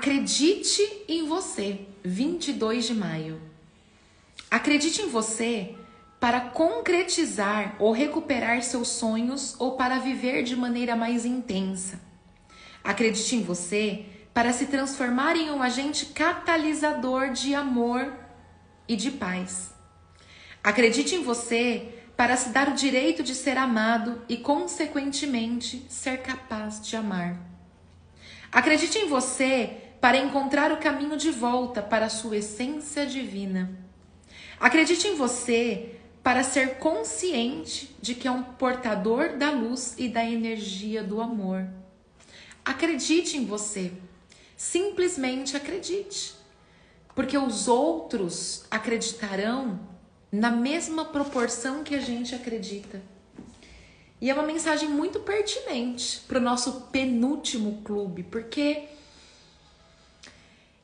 Acredite em você, 22 de maio. Acredite em você para concretizar ou recuperar seus sonhos ou para viver de maneira mais intensa. Acredite em você para se transformar em um agente catalisador de amor e de paz. Acredite em você para se dar o direito de ser amado e, consequentemente, ser capaz de amar. Acredite em você para encontrar o caminho de volta para a sua essência divina. Acredite em você para ser consciente de que é um portador da luz e da energia do amor. Acredite em você. Simplesmente acredite. Porque os outros acreditarão na mesma proporção que a gente acredita. E é uma mensagem muito pertinente para o nosso penúltimo clube, porque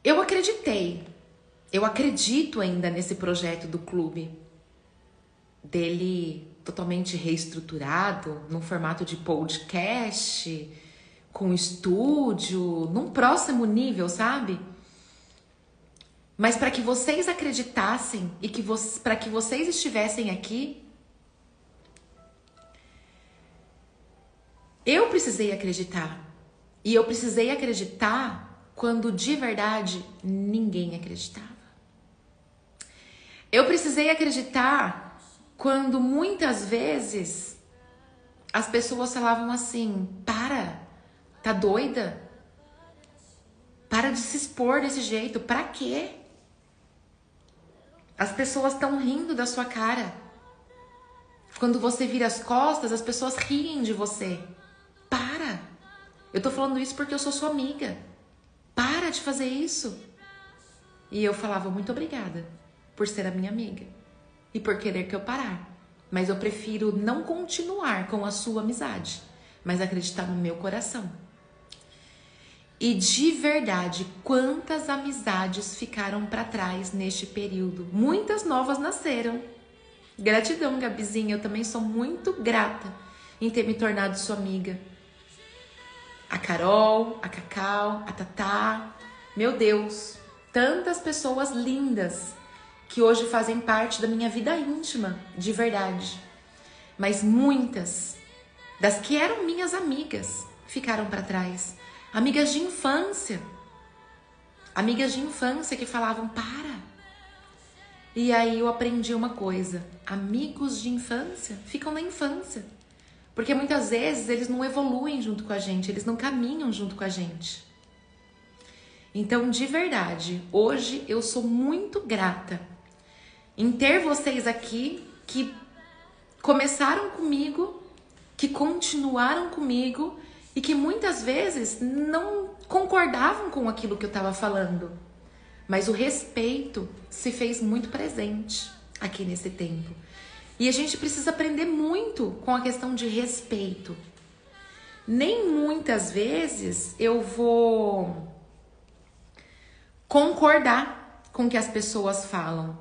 eu acreditei, eu acredito ainda nesse projeto do clube, dele totalmente reestruturado, num formato de podcast, com estúdio, num próximo nível, sabe? Mas para que vocês acreditassem e que para que vocês estivessem aqui, eu precisei acreditar. E eu precisei acreditar quando de verdade ninguém acreditava. Eu precisei acreditar quando muitas vezes as pessoas falavam assim: para, tá doida? Para de se expor desse jeito, para quê? As pessoas estão rindo da sua cara. Quando você vira as costas, as pessoas riem de você. Para! Eu tô falando isso porque eu sou sua amiga. Para de fazer isso. E eu falava muito obrigada por ser a minha amiga e por querer que eu parar. Mas eu prefiro não continuar com a sua amizade, mas acreditar no meu coração. E de verdade, quantas amizades ficaram para trás neste período? Muitas novas nasceram. Gratidão, Gabizinha, eu também sou muito grata em ter me tornado sua amiga. A Carol, a Cacau, a Tatá, meu Deus, tantas pessoas lindas que hoje fazem parte da minha vida íntima, de verdade. Mas muitas das que eram minhas amigas ficaram para trás Amigas de infância. Amigas de infância que falavam: para. E aí eu aprendi uma coisa: amigos de infância ficam na infância. Porque muitas vezes eles não evoluem junto com a gente, eles não caminham junto com a gente. Então, de verdade, hoje eu sou muito grata em ter vocês aqui que começaram comigo, que continuaram comigo e que muitas vezes não concordavam com aquilo que eu estava falando. Mas o respeito se fez muito presente aqui nesse tempo. E a gente precisa aprender muito com a questão de respeito. Nem muitas vezes eu vou concordar com o que as pessoas falam.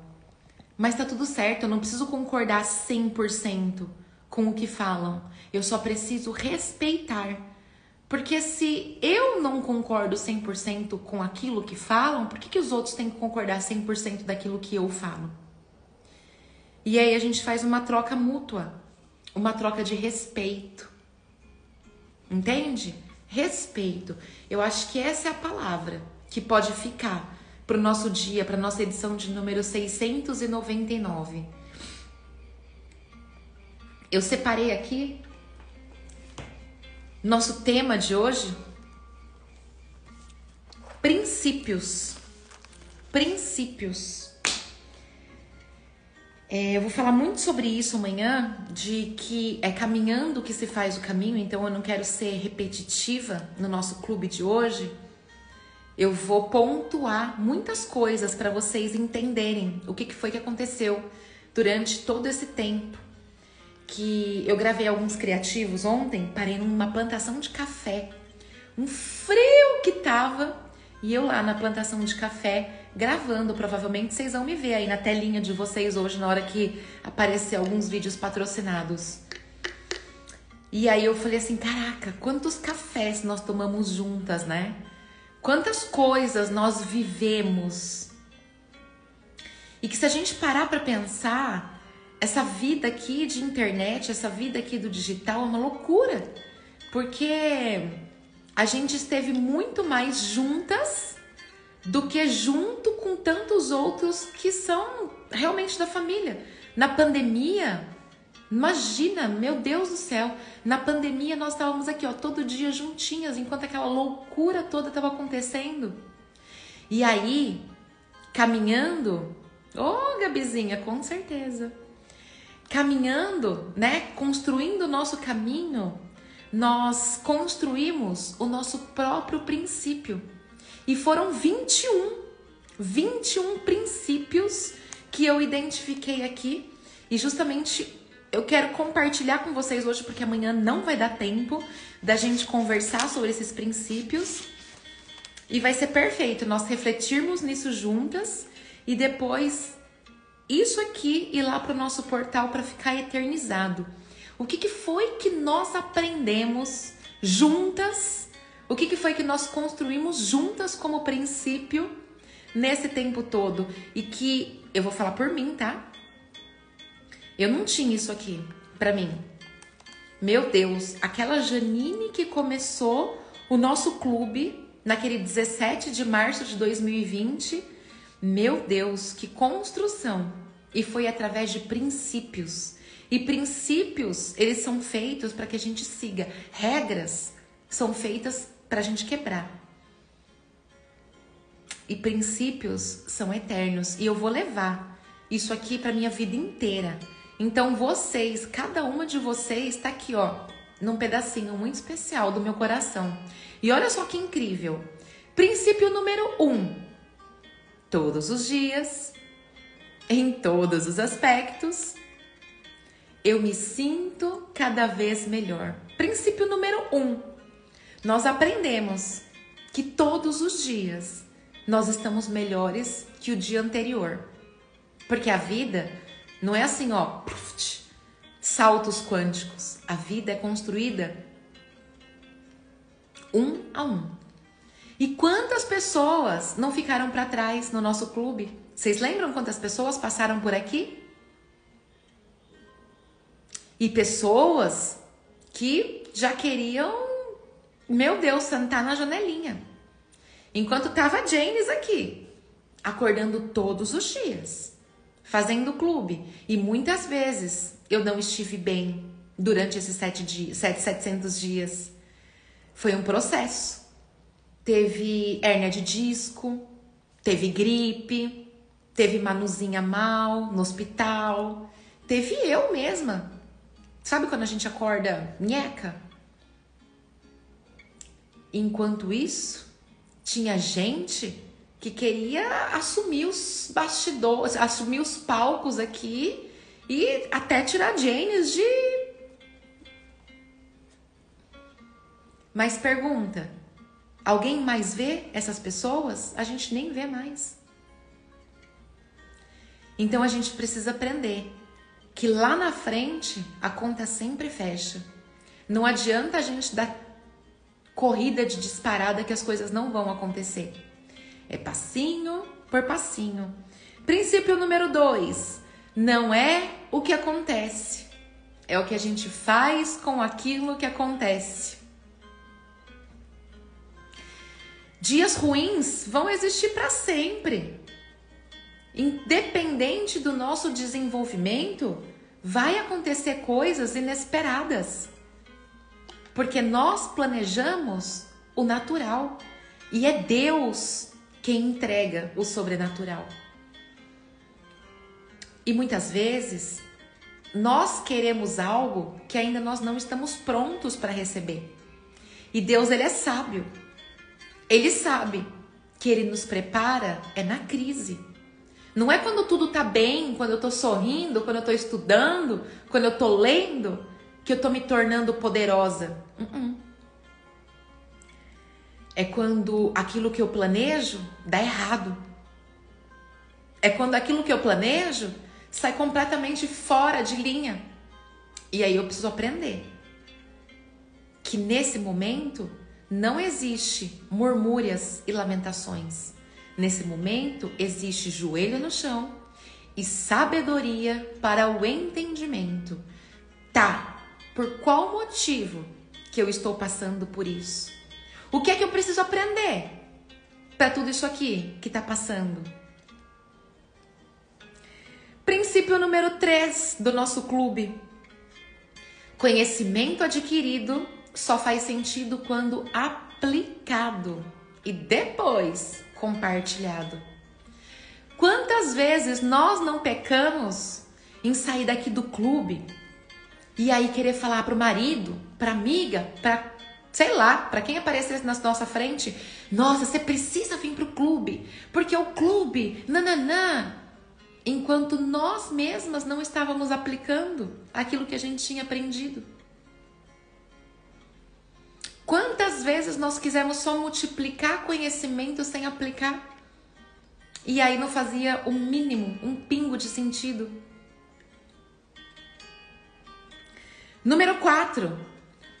Mas tá tudo certo, eu não preciso concordar 100% com o que falam. Eu só preciso respeitar porque se eu não concordo 100% com aquilo que falam, por que, que os outros têm que concordar 100% daquilo que eu falo? E aí a gente faz uma troca mútua, uma troca de respeito. Entende? Respeito. Eu acho que essa é a palavra que pode ficar para o nosso dia, para nossa edição de número 699. Eu separei aqui nosso tema de hoje: princípios. Princípios. É, eu vou falar muito sobre isso amanhã, de que é caminhando que se faz o caminho, então eu não quero ser repetitiva no nosso clube de hoje. Eu vou pontuar muitas coisas para vocês entenderem o que, que foi que aconteceu durante todo esse tempo que eu gravei alguns criativos ontem, parei numa plantação de café. Um frio que tava, e eu lá na plantação de café gravando, provavelmente vocês vão me ver aí na telinha de vocês hoje na hora que aparecer alguns vídeos patrocinados. E aí eu falei assim, caraca, quantos cafés nós tomamos juntas, né? quantas coisas nós vivemos. E que se a gente parar para pensar, essa vida aqui de internet, essa vida aqui do digital é uma loucura. Porque a gente esteve muito mais juntas do que junto com tantos outros que são realmente da família. Na pandemia, imagina, meu Deus do céu, na pandemia nós estávamos aqui, ó, todo dia juntinhas, enquanto aquela loucura toda estava acontecendo. E aí, caminhando, ô oh, Gabizinha, com certeza. Caminhando, né, construindo o nosso caminho, nós construímos o nosso próprio princípio. E foram 21, 21 princípios que eu identifiquei aqui e justamente eu quero compartilhar com vocês hoje porque amanhã não vai dar tempo da gente conversar sobre esses princípios. E vai ser perfeito nós refletirmos nisso juntas e depois isso aqui ir lá para o nosso portal para ficar eternizado. O que, que foi que nós aprendemos juntas? O que, que foi que nós construímos juntas como princípio nesse tempo todo? E que eu vou falar por mim, tá? Eu não tinha isso aqui para mim. Meu Deus, aquela Janine que começou o nosso clube naquele 17 de março de 2020. Meu Deus, que construção! E foi através de princípios e princípios, eles são feitos para que a gente siga. Regras são feitas para a gente quebrar. E princípios são eternos. E eu vou levar isso aqui para minha vida inteira. Então vocês, cada uma de vocês está aqui, ó, num pedacinho muito especial do meu coração. E olha só que incrível. Princípio número um: todos os dias, em todos os aspectos, eu me sinto cada vez melhor. Princípio número um: nós aprendemos que todos os dias nós estamos melhores que o dia anterior. Porque a vida não é assim, ó, saltos quânticos. A vida é construída um a um. E quantas pessoas não ficaram para trás no nosso clube? Vocês lembram quantas pessoas passaram por aqui? E pessoas que já queriam, meu Deus, sentar na janelinha. Enquanto tava a Janes aqui, acordando todos os dias, fazendo clube. E muitas vezes eu não estive bem durante esses sete dias, sete, 700 dias. Foi um processo. Teve hérnia de disco, teve gripe, teve manuzinha mal no hospital, teve eu mesma Sabe quando a gente acorda nheca? Enquanto isso, tinha gente que queria assumir os bastidores, assumir os palcos aqui e até tirar James de. Mas pergunta: alguém mais vê essas pessoas? A gente nem vê mais. Então a gente precisa aprender que lá na frente a conta sempre fecha. Não adianta a gente dar corrida de disparada que as coisas não vão acontecer. É passinho por passinho. Princípio número dois: não é o que acontece, é o que a gente faz com aquilo que acontece. Dias ruins vão existir para sempre. Independente do nosso desenvolvimento, vai acontecer coisas inesperadas. Porque nós planejamos o natural e é Deus quem entrega o sobrenatural. E muitas vezes nós queremos algo que ainda nós não estamos prontos para receber. E Deus ele é sábio. Ele sabe que ele nos prepara é na crise. Não é quando tudo tá bem, quando eu tô sorrindo, quando eu tô estudando, quando eu tô lendo, que eu tô me tornando poderosa. Uh -uh. É quando aquilo que eu planejo dá errado. É quando aquilo que eu planejo sai completamente fora de linha. E aí eu preciso aprender que nesse momento não existe murmúrias e lamentações. Nesse momento, existe joelho no chão e sabedoria para o entendimento. Tá, por qual motivo que eu estou passando por isso? O que é que eu preciso aprender para tudo isso aqui que está passando? Princípio número 3 do nosso clube. Conhecimento adquirido só faz sentido quando aplicado e depois compartilhado. Quantas vezes nós não pecamos em sair daqui do clube e aí querer falar pro marido, pra amiga, pra sei lá, para quem aparecer na nossa frente, nossa, você precisa vir pro clube, porque o clube, nananã, enquanto nós mesmas não estávamos aplicando aquilo que a gente tinha aprendido. Quantas vezes nós quisemos só multiplicar conhecimento sem aplicar? E aí não fazia o mínimo, um pingo de sentido. Número 4.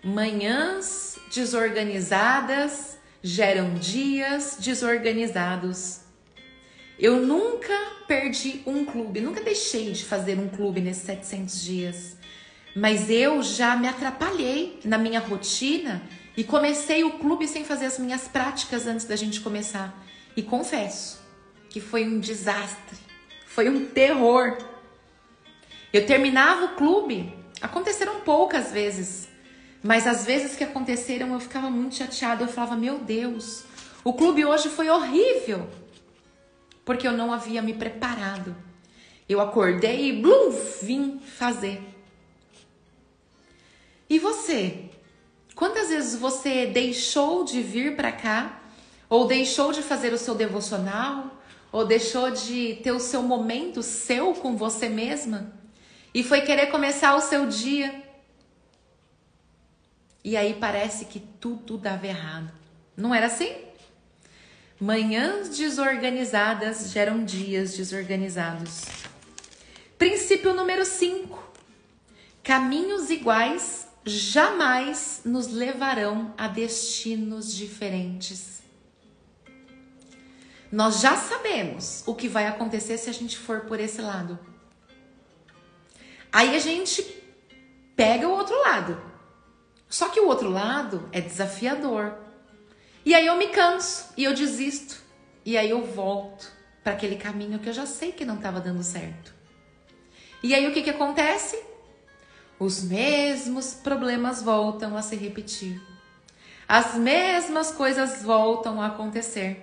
Manhãs desorganizadas geram dias desorganizados. Eu nunca perdi um clube, nunca deixei de fazer um clube nesses 700 dias. Mas eu já me atrapalhei na minha rotina e comecei o clube sem fazer as minhas práticas antes da gente começar. E confesso, que foi um desastre, foi um terror. Eu terminava o clube, aconteceram poucas vezes, mas as vezes que aconteceram eu ficava muito chateada. Eu falava, meu Deus, o clube hoje foi horrível, porque eu não havia me preparado. Eu acordei e blum, vim fazer. E você? Quantas vezes você deixou de vir para cá ou deixou de fazer o seu devocional ou deixou de ter o seu momento seu com você mesma e foi querer começar o seu dia. E aí parece que tudo dava errado. Não era assim? Manhãs desorganizadas geram dias desorganizados. Princípio número 5. Caminhos iguais jamais nos levarão a destinos diferentes. Nós já sabemos o que vai acontecer se a gente for por esse lado. Aí a gente pega o outro lado. Só que o outro lado é desafiador. E aí eu me canso e eu desisto. E aí eu volto para aquele caminho que eu já sei que não estava dando certo. E aí o que, que acontece? Os mesmos problemas voltam a se repetir. As mesmas coisas voltam a acontecer.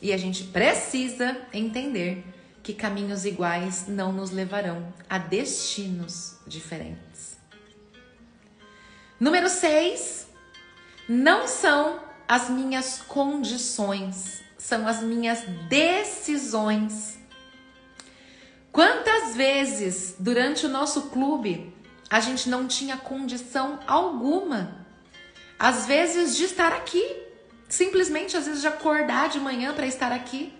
E a gente precisa entender que caminhos iguais não nos levarão a destinos diferentes. Número 6. Não são as minhas condições, são as minhas decisões. Quantas vezes durante o nosso clube a gente não tinha condição alguma, às vezes, de estar aqui, simplesmente às vezes de acordar de manhã para estar aqui.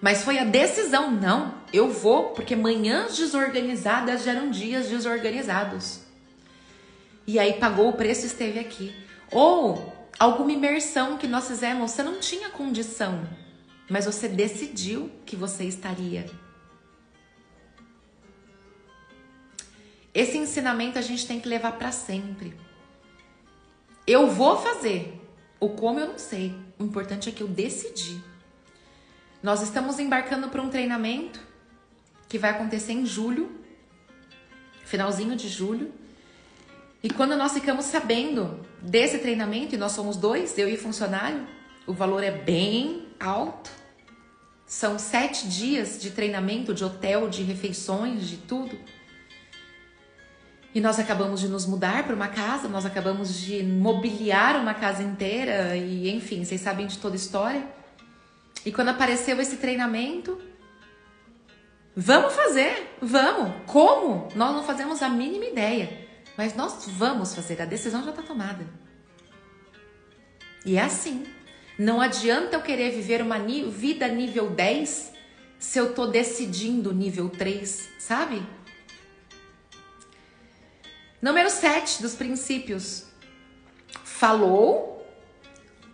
Mas foi a decisão, não, eu vou, porque manhãs desorganizadas geram dias desorganizados. E aí pagou o preço e esteve aqui. Ou alguma imersão que nós fizemos, você não tinha condição, mas você decidiu que você estaria. Esse ensinamento a gente tem que levar para sempre. Eu vou fazer, o como eu não sei. O importante é que eu decidi. Nós estamos embarcando para um treinamento que vai acontecer em julho, finalzinho de julho. E quando nós ficamos sabendo desse treinamento, e nós somos dois, eu e funcionário, o valor é bem alto. São sete dias de treinamento, de hotel, de refeições, de tudo. E nós acabamos de nos mudar para uma casa, nós acabamos de mobiliar uma casa inteira e enfim, vocês sabem de toda a história. E quando apareceu esse treinamento, vamos fazer, vamos. Como? Nós não fazemos a mínima ideia, mas nós vamos fazer, a decisão já está tomada. E é assim. Não adianta eu querer viver uma vida nível 10 se eu tô decidindo nível 3, sabe? Número 7 dos princípios. falou,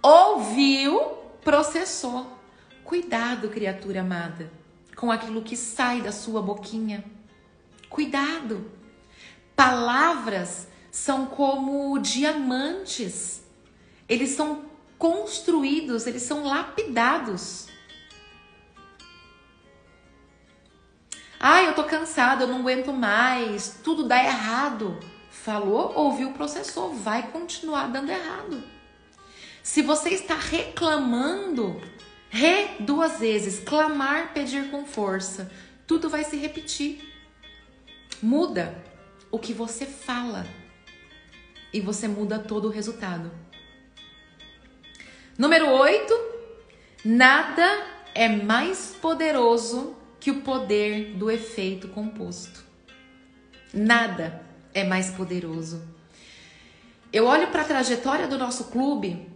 ouviu, processou. Cuidado, criatura amada, com aquilo que sai da sua boquinha. Cuidado. Palavras são como diamantes. Eles são construídos, eles são lapidados. Ah, eu tô cansado, eu não aguento mais, tudo dá errado. Falou, ouviu, processou, vai continuar dando errado. Se você está reclamando, re duas vezes, clamar, pedir com força, tudo vai se repetir. Muda o que você fala e você muda todo o resultado. Número 8, nada é mais poderoso que o poder do efeito composto. Nada é mais poderoso. Eu olho para a trajetória do nosso clube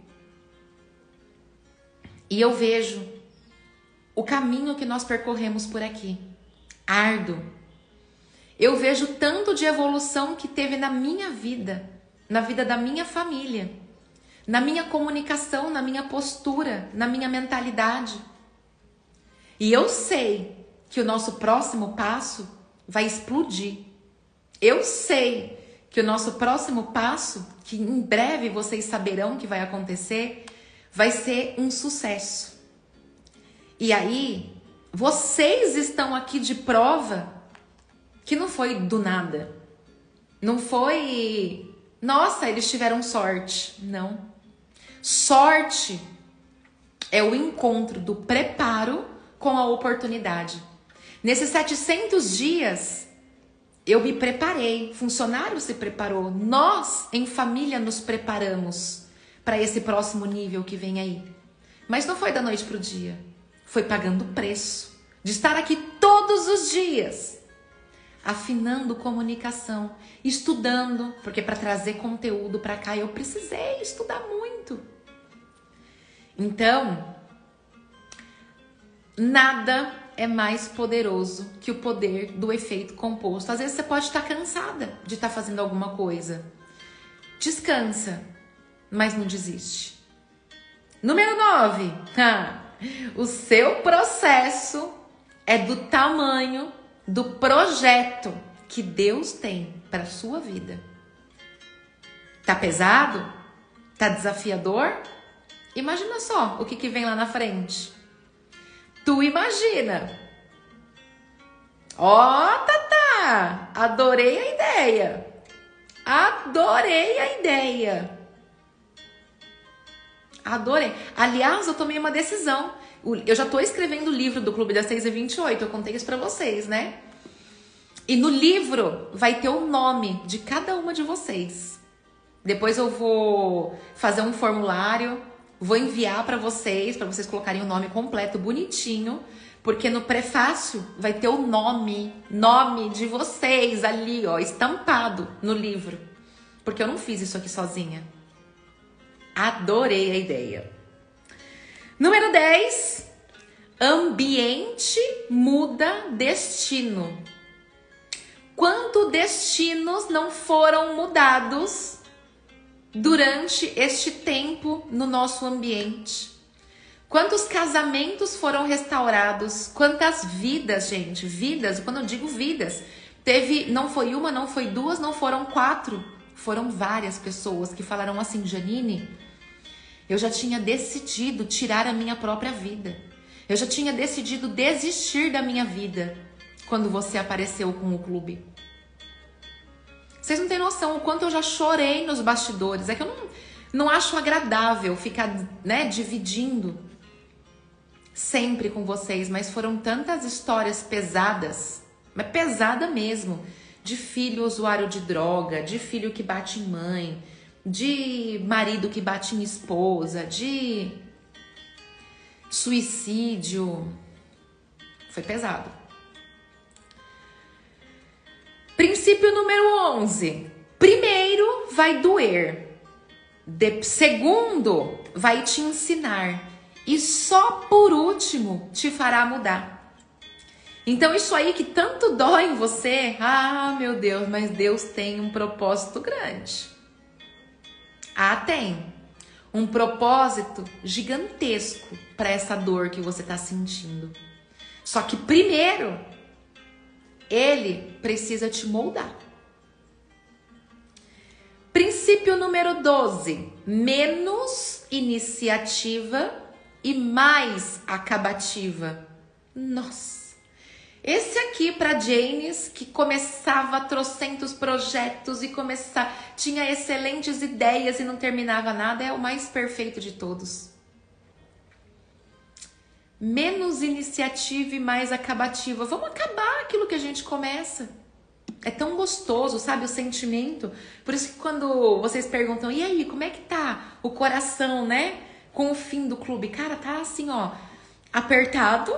e eu vejo o caminho que nós percorremos por aqui. Árduo. Eu vejo tanto de evolução que teve na minha vida, na vida da minha família, na minha comunicação, na minha postura, na minha mentalidade. E eu sei que o nosso próximo passo vai explodir. Eu sei que o nosso próximo passo, que em breve vocês saberão que vai acontecer, vai ser um sucesso. E aí, vocês estão aqui de prova que não foi do nada. Não foi, nossa, eles tiveram sorte. Não. Sorte é o encontro do preparo com a oportunidade. Nesses 700 dias, eu me preparei, funcionário se preparou, nós em família nos preparamos para esse próximo nível que vem aí. Mas não foi da noite para o dia, foi pagando preço de estar aqui todos os dias, afinando comunicação, estudando, porque para trazer conteúdo para cá eu precisei estudar muito. Então, nada é mais poderoso que o poder do efeito composto. Às vezes você pode estar cansada de estar fazendo alguma coisa. Descansa, mas não desiste. Número 9. o seu processo é do tamanho do projeto que Deus tem para sua vida. Tá pesado? Tá desafiador? Imagina só o que, que vem lá na frente. Tu imagina. Ó, oh, Tata, adorei a ideia. Adorei a ideia. Adorei. Aliás, eu tomei uma decisão. Eu já tô escrevendo o livro do Clube das 6 e 28, eu contei isso pra vocês, né? E no livro vai ter o nome de cada uma de vocês. Depois eu vou fazer um formulário Vou enviar para vocês, para vocês colocarem o nome completo, bonitinho, porque no prefácio vai ter o nome, nome de vocês ali, ó, estampado no livro. Porque eu não fiz isso aqui sozinha. Adorei a ideia. Número 10. Ambiente muda destino. Quanto destinos não foram mudados durante este tempo no nosso ambiente. Quantos casamentos foram restaurados? Quantas vidas, gente? Vidas, quando eu digo vidas, teve, não foi uma, não foi duas, não foram quatro, foram várias pessoas que falaram assim, Janine, eu já tinha decidido tirar a minha própria vida. Eu já tinha decidido desistir da minha vida quando você apareceu com o clube. Vocês não têm noção o quanto eu já chorei nos bastidores. É que eu não, não acho agradável ficar, né, dividindo sempre com vocês, mas foram tantas histórias pesadas, mas pesada mesmo, de filho usuário de droga, de filho que bate em mãe, de marido que bate em esposa, de suicídio. Foi pesado. Princípio número 11. Primeiro, vai doer. De, segundo, vai te ensinar. E só por último, te fará mudar. Então, isso aí que tanto dói em você, ah, meu Deus, mas Deus tem um propósito grande. Ah, tem. Um propósito gigantesco para essa dor que você está sentindo. Só que primeiro, ele precisa te moldar. Princípio número 12: menos iniciativa e mais acabativa. Nossa! Esse aqui para Janes, que começava trocentos projetos e começar, tinha excelentes ideias e não terminava nada, é o mais perfeito de todos. Menos iniciativa e mais acabativa. Vamos acabar aquilo que a gente começa. É tão gostoso, sabe, o sentimento. Por isso que quando vocês perguntam, e aí, como é que tá o coração, né? Com o fim do clube. Cara, tá assim, ó, apertado,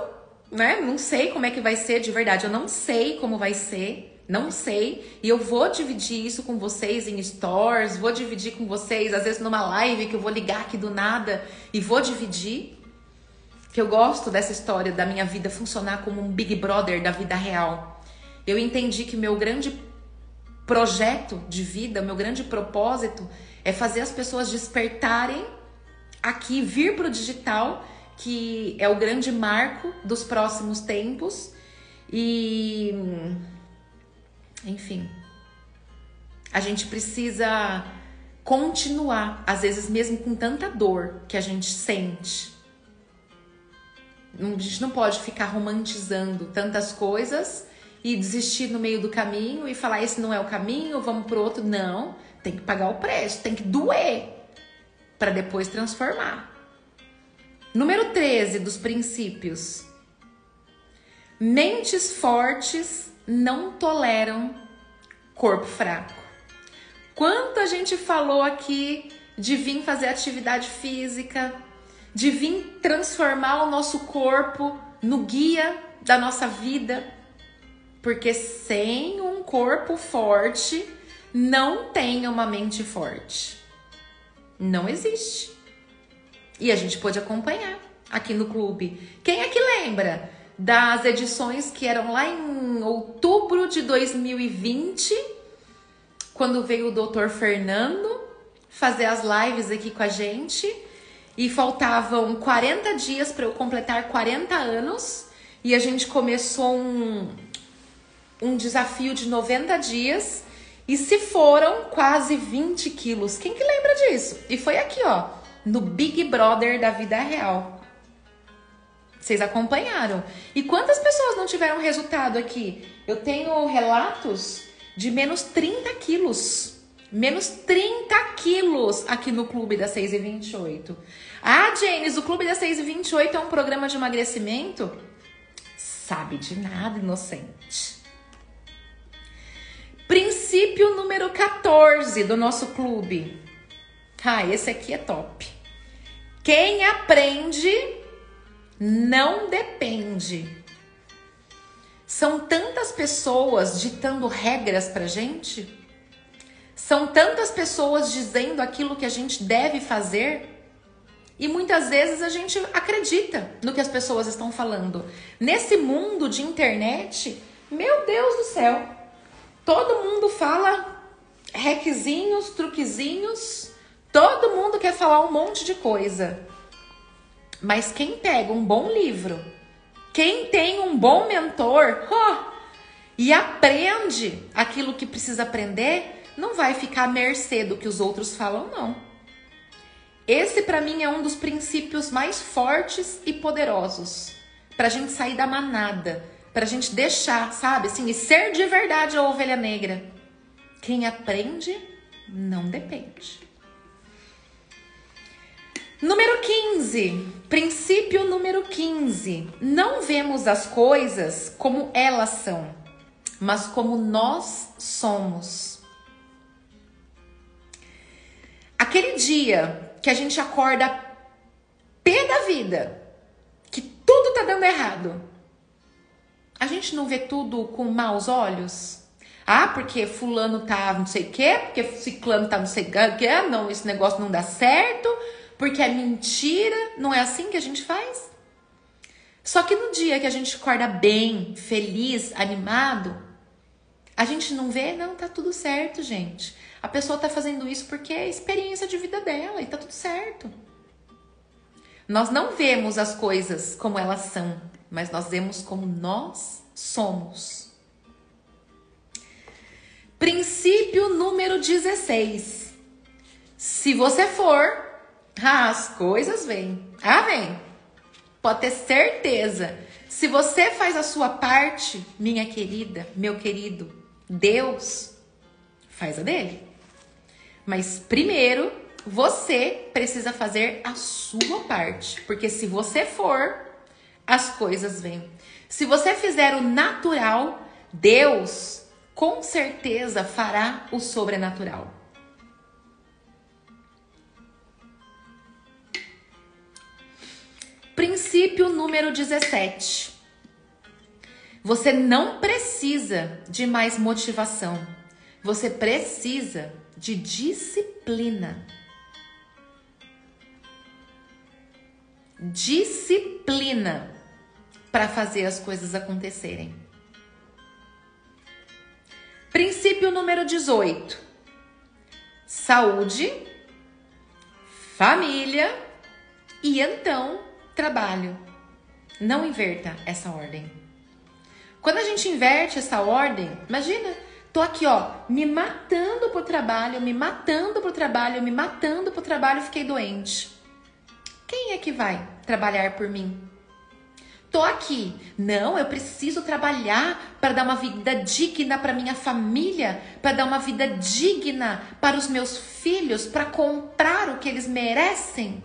né? Não sei como é que vai ser de verdade. Eu não sei como vai ser. Não sei. E eu vou dividir isso com vocês em stores, vou dividir com vocês, às vezes numa live que eu vou ligar aqui do nada e vou dividir. Que eu gosto dessa história da minha vida funcionar como um Big Brother da vida real. Eu entendi que meu grande projeto de vida, meu grande propósito é fazer as pessoas despertarem aqui, vir para o digital que é o grande marco dos próximos tempos. E. Enfim. A gente precisa continuar, às vezes mesmo com tanta dor que a gente sente. A gente não pode ficar romantizando tantas coisas e desistir no meio do caminho e falar esse não é o caminho, vamos pro outro. Não, tem que pagar o preço, tem que doer para depois transformar. Número 13 dos princípios. Mentes fortes não toleram corpo fraco. Quanto a gente falou aqui de vir fazer atividade física, de vir transformar o nosso corpo no guia da nossa vida, porque sem um corpo forte não tem uma mente forte. Não existe. E a gente pôde acompanhar aqui no clube. Quem é que lembra das edições que eram lá em outubro de 2020, quando veio o doutor Fernando fazer as lives aqui com a gente? E faltavam 40 dias para eu completar 40 anos. E a gente começou um, um desafio de 90 dias. E se foram quase 20 quilos. Quem que lembra disso? E foi aqui, ó no Big Brother da vida real. Vocês acompanharam. E quantas pessoas não tiveram resultado aqui? Eu tenho relatos de menos 30 quilos. Menos 30 quilos aqui no Clube das 6 e 28. Ah, James, o Clube das 6 e 28 é um programa de emagrecimento? Sabe de nada, inocente. Princípio número 14 do nosso clube. Ah, esse aqui é top. Quem aprende não depende. São tantas pessoas ditando regras pra gente, são tantas pessoas dizendo aquilo que a gente deve fazer, e muitas vezes a gente acredita no que as pessoas estão falando. Nesse mundo de internet, meu Deus do céu, todo mundo fala requezinhos, truquezinhos, Todo mundo quer falar um monte de coisa. Mas quem pega um bom livro, quem tem um bom mentor oh, e aprende aquilo que precisa aprender, não vai ficar à mercê do que os outros falam, não. Esse, para mim, é um dos princípios mais fortes e poderosos para a gente sair da manada, para a gente deixar, sabe, assim, e ser de verdade a ovelha negra. Quem aprende não depende. Número 15, princípio número 15. Não vemos as coisas como elas são, mas como nós somos. Aquele dia que a gente acorda pé da vida, que tudo tá dando errado, a gente não vê tudo com maus olhos? Ah, porque fulano tá não sei o quê, porque ciclano tá não sei o quê, não, esse negócio não dá certo porque é mentira, não é assim que a gente faz? Só que no dia que a gente acorda bem, feliz, animado, A gente não vê, não, tá tudo certo, gente. A pessoa tá fazendo isso porque é experiência de vida dela e tá tudo certo. Nós não vemos as coisas como elas são, mas nós vemos como nós somos. Princípio número 16. Se você for, as coisas vêm. Ah, vem. Pode ter certeza. Se você faz a sua parte, minha querida, meu querido, Deus faz a dele. Mas primeiro, você precisa fazer a sua parte, porque se você for, as coisas vêm. Se você fizer o natural, Deus com certeza fará o sobrenatural. Princípio número 17. Você não precisa de mais motivação. Você precisa de disciplina. Disciplina para fazer as coisas acontecerem. Princípio número 18: saúde, família e então trabalho. Não inverta essa ordem. Quando a gente inverte essa ordem, imagina, tô aqui, ó, me matando pro trabalho, me matando pro trabalho, me matando pro trabalho, fiquei doente. Quem é que vai trabalhar por mim? Tô aqui. Não, eu preciso trabalhar para dar uma vida digna para minha família, para dar uma vida digna para os meus filhos, para comprar o que eles merecem.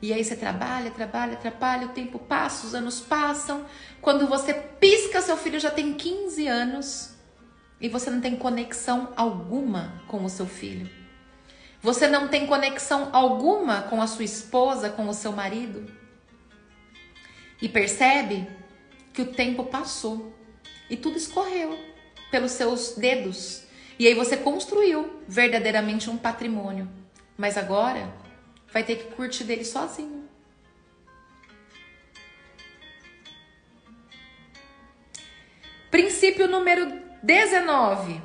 E aí você trabalha, trabalha, trabalha, o tempo passa, os anos passam. Quando você pisca, seu filho já tem 15 anos e você não tem conexão alguma com o seu filho. Você não tem conexão alguma com a sua esposa, com o seu marido. E percebe que o tempo passou e tudo escorreu pelos seus dedos. E aí você construiu verdadeiramente um patrimônio. Mas agora vai ter que curtir dele sozinho. Princípio número 19.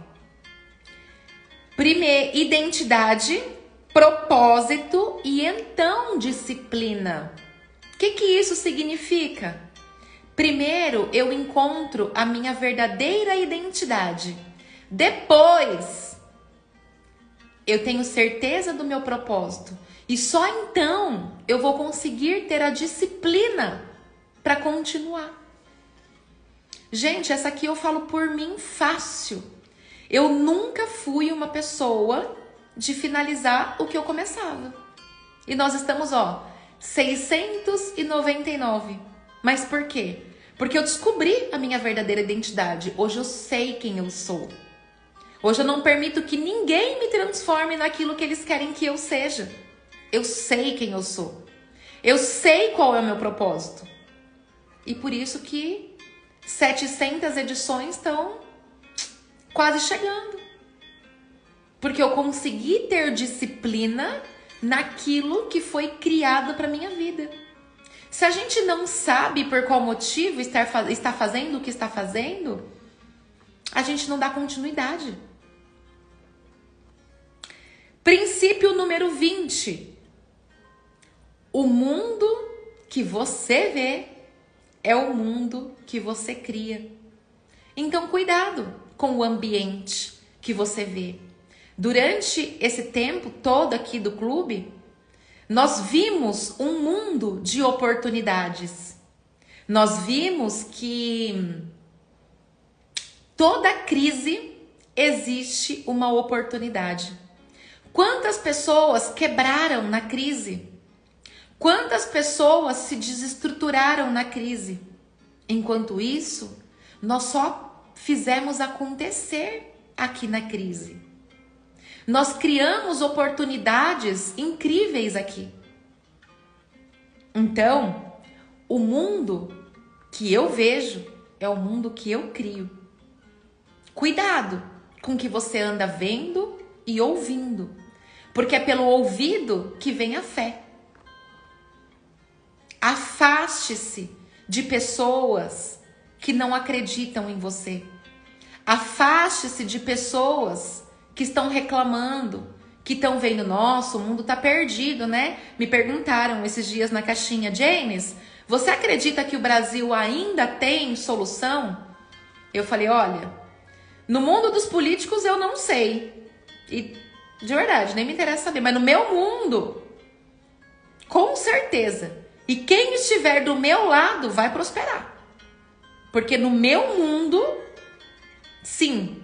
Primeiro, identidade, propósito e então disciplina. O que, que isso significa? Primeiro, eu encontro a minha verdadeira identidade. Depois, eu tenho certeza do meu propósito. E só então eu vou conseguir ter a disciplina para continuar. Gente, essa aqui eu falo por mim fácil. Eu nunca fui uma pessoa de finalizar o que eu começava. E nós estamos, ó, 699. Mas por quê? Porque eu descobri a minha verdadeira identidade. Hoje eu sei quem eu sou. Hoje eu não permito que ninguém me transforme naquilo que eles querem que eu seja. Eu sei quem eu sou. Eu sei qual é o meu propósito. E por isso que 700 edições estão quase chegando. Porque eu consegui ter disciplina naquilo que foi criado para minha vida. Se a gente não sabe por qual motivo estar, está fazendo o que está fazendo, a gente não dá continuidade. Princípio número 20. O mundo que você vê é o mundo que você cria. Então, cuidado com o ambiente que você vê. Durante esse tempo todo aqui do clube, nós vimos um mundo de oportunidades. Nós vimos que toda crise existe uma oportunidade. Quantas pessoas quebraram na crise? Quantas pessoas se desestruturaram na crise? Enquanto isso, nós só fizemos acontecer aqui na crise. Nós criamos oportunidades incríveis aqui. Então, o mundo que eu vejo é o mundo que eu crio. Cuidado com o que você anda vendo e ouvindo, porque é pelo ouvido que vem a fé. Afaste-se de pessoas que não acreditam em você. Afaste-se de pessoas que estão reclamando, que estão vendo, nossa, o mundo tá perdido, né? Me perguntaram esses dias na caixinha, James, você acredita que o Brasil ainda tem solução? Eu falei, olha, no mundo dos políticos eu não sei. E de verdade, nem me interessa saber, mas no meu mundo, com certeza. E quem estiver do meu lado vai prosperar. Porque no meu mundo, sim,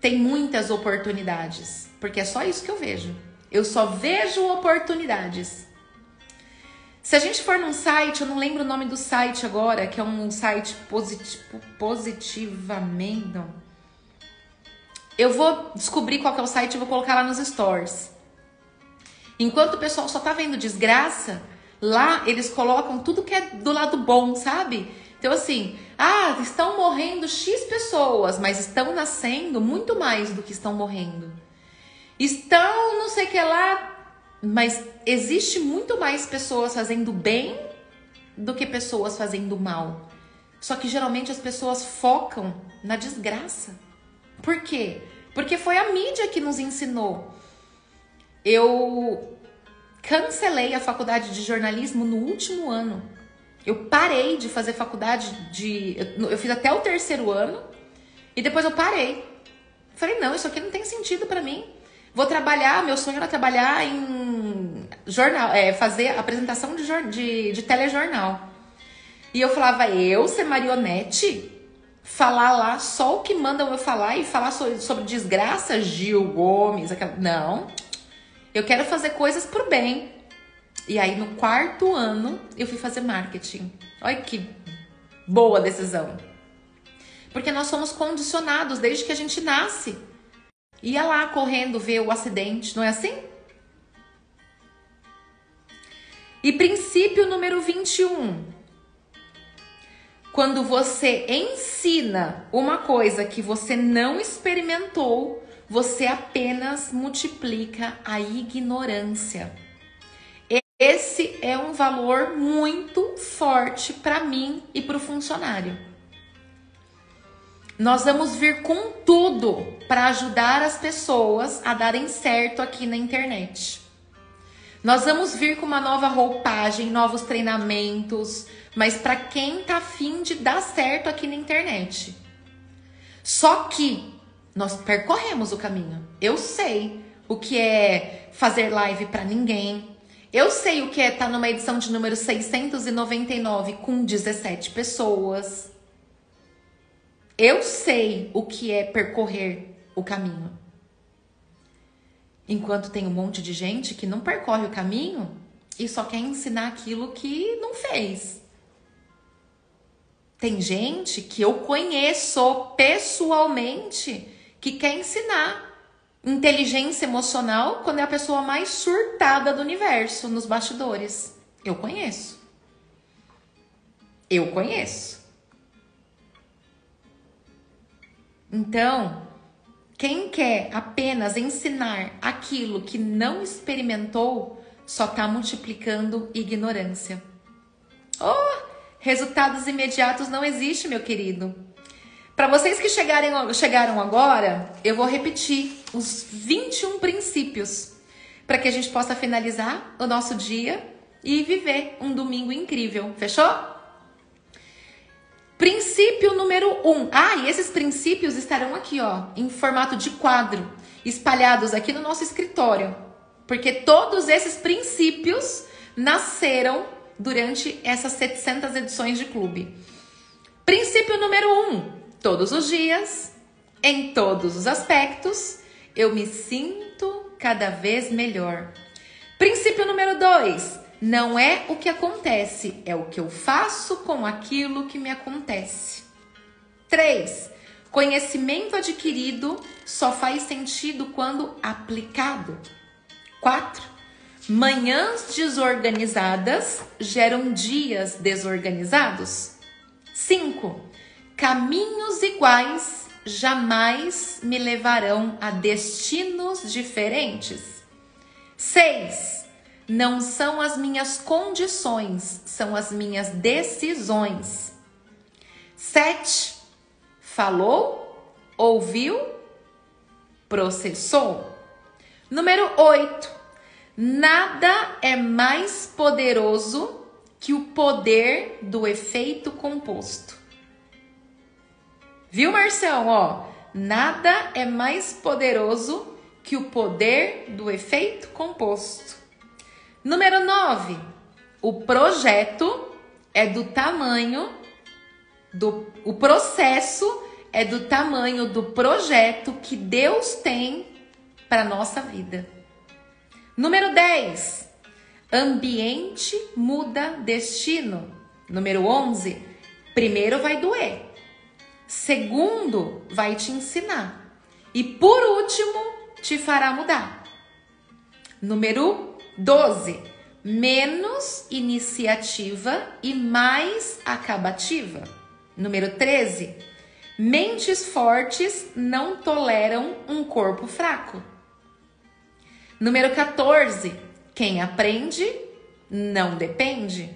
tem muitas oportunidades. Porque é só isso que eu vejo. Eu só vejo oportunidades. Se a gente for num site, eu não lembro o nome do site agora, que é um site positivo, positivamente. Eu vou descobrir qual é o site e vou colocar lá nos stores. Enquanto o pessoal só tá vendo desgraça, lá eles colocam tudo que é do lado bom, sabe? Então, assim, ah, estão morrendo X pessoas, mas estão nascendo muito mais do que estão morrendo. Estão, não sei o que lá, mas existe muito mais pessoas fazendo bem do que pessoas fazendo mal. Só que geralmente as pessoas focam na desgraça. Por quê? Porque foi a mídia que nos ensinou. Eu cancelei a faculdade de jornalismo no último ano. Eu parei de fazer faculdade de. Eu fiz até o terceiro ano e depois eu parei. Falei, não, isso aqui não tem sentido para mim. Vou trabalhar, meu sonho era trabalhar em jornal, é, fazer apresentação de, de, de telejornal. E eu falava, eu ser marionete? Falar lá só o que mandam eu falar e falar sobre, sobre desgraça, Gil Gomes, aquela... Não. Eu quero fazer coisas pro bem. E aí, no quarto ano, eu fui fazer marketing. Olha que boa decisão. Porque nós somos condicionados desde que a gente nasce ia lá correndo ver o acidente, não é assim? E princípio número 21. Quando você ensina uma coisa que você não experimentou, você apenas multiplica a ignorância. Esse é um valor muito forte para mim e para o funcionário. Nós vamos vir com tudo para ajudar as pessoas a darem certo aqui na internet. Nós vamos vir com uma nova roupagem, novos treinamentos, mas para quem tá afim de dar certo aqui na internet. Só que nós percorremos o caminho. Eu sei o que é fazer live para ninguém. Eu sei o que é estar tá numa edição de número 699 com 17 pessoas. Eu sei o que é percorrer o caminho. Enquanto tem um monte de gente que não percorre o caminho e só quer ensinar aquilo que não fez. Tem gente que eu conheço pessoalmente que quer ensinar inteligência emocional quando é a pessoa mais surtada do universo nos bastidores. Eu conheço. Eu conheço. Então, quem quer apenas ensinar aquilo que não experimentou, só está multiplicando ignorância. Oh, resultados imediatos não existe, meu querido. Para vocês que chegarem, chegaram agora, eu vou repetir os 21 princípios para que a gente possa finalizar o nosso dia e viver um domingo incrível. Fechou? Princípio número um. Ah, e esses princípios estarão aqui, ó, em formato de quadro, espalhados aqui no nosso escritório. Porque todos esses princípios nasceram durante essas 700 edições de clube. Princípio número um: todos os dias, em todos os aspectos, eu me sinto cada vez melhor. Princípio número dois: não é o que acontece, é o que eu faço com aquilo que me acontece. 3. Conhecimento adquirido só faz sentido quando aplicado. 4. Manhãs desorganizadas geram dias desorganizados. 5. Caminhos iguais jamais me levarão a destinos diferentes. 6 não são as minhas condições, são as minhas decisões. Sete, falou, ouviu, processou. Número 8. Nada é mais poderoso que o poder do efeito composto. Viu, Marção? Ó, nada é mais poderoso que o poder do efeito composto. Número 9. O projeto é do tamanho do o processo é do tamanho do projeto que Deus tem para nossa vida. Número 10. Ambiente muda destino. Número 11. Primeiro vai doer. Segundo, vai te ensinar. E por último, te fará mudar. Número 12. Menos iniciativa e mais acabativa. Número 13. Mentes fortes não toleram um corpo fraco. Número 14. Quem aprende não depende.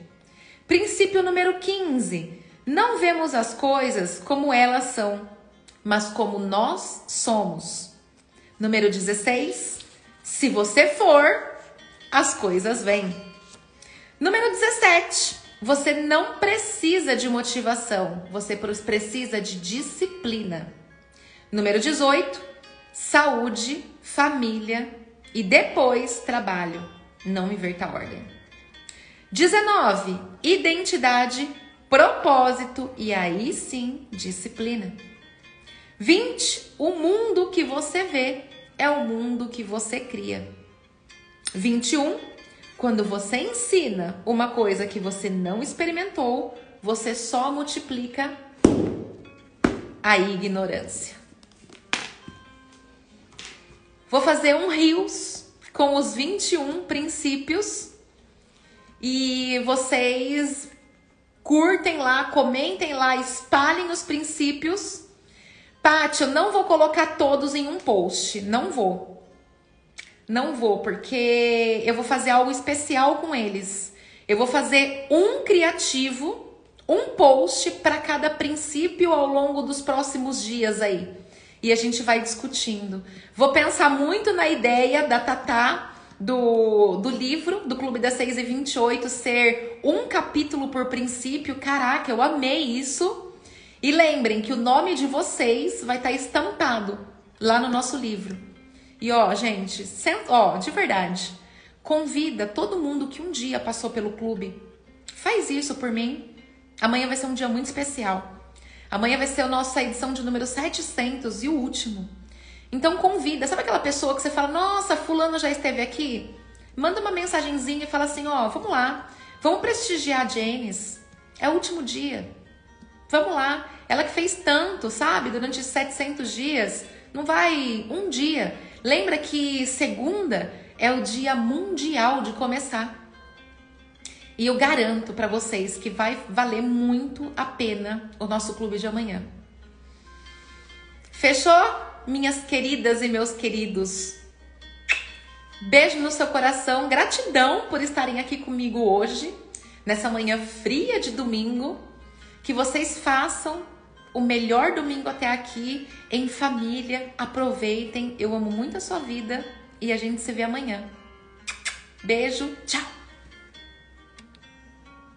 Princípio número 15. Não vemos as coisas como elas são, mas como nós somos. Número 16. Se você for, as coisas vêm. Número 17. Você não precisa de motivação, você precisa de disciplina. Número 18. Saúde, família e depois trabalho. Não inverta a ordem. 19. Identidade propósito e aí sim disciplina. 20. O mundo que você vê é o mundo que você cria. 21. Quando você ensina uma coisa que você não experimentou, você só multiplica a ignorância. Vou fazer um rios com os 21 princípios e vocês curtem lá, comentem lá, espalhem os princípios. Paty, eu não vou colocar todos em um post, não vou. Não vou, porque eu vou fazer algo especial com eles. Eu vou fazer um criativo, um post para cada princípio ao longo dos próximos dias aí. E a gente vai discutindo. Vou pensar muito na ideia da Tatá do, do livro do Clube das 6 e 28 ser um capítulo por princípio. Caraca, eu amei isso. E lembrem que o nome de vocês vai estar tá estampado lá no nosso livro. E ó, gente, ó, de verdade, convida todo mundo que um dia passou pelo clube. Faz isso por mim. Amanhã vai ser um dia muito especial. Amanhã vai ser a nossa edição de número 700 e o último. Então convida, sabe aquela pessoa que você fala, nossa, fulano já esteve aqui? Manda uma mensagenzinha e fala assim, ó, oh, vamos lá, vamos prestigiar a Janice. É o último dia. Vamos lá. Ela que fez tanto, sabe? Durante 700 dias. Não vai um dia. Lembra que segunda é o dia mundial de começar. E eu garanto para vocês que vai valer muito a pena o nosso clube de amanhã. Fechou? Minhas queridas e meus queridos. Beijo no seu coração, gratidão por estarem aqui comigo hoje, nessa manhã fria de domingo. Que vocês façam o melhor domingo até aqui em família. Aproveitem, eu amo muito a sua vida e a gente se vê amanhã. Beijo, tchau!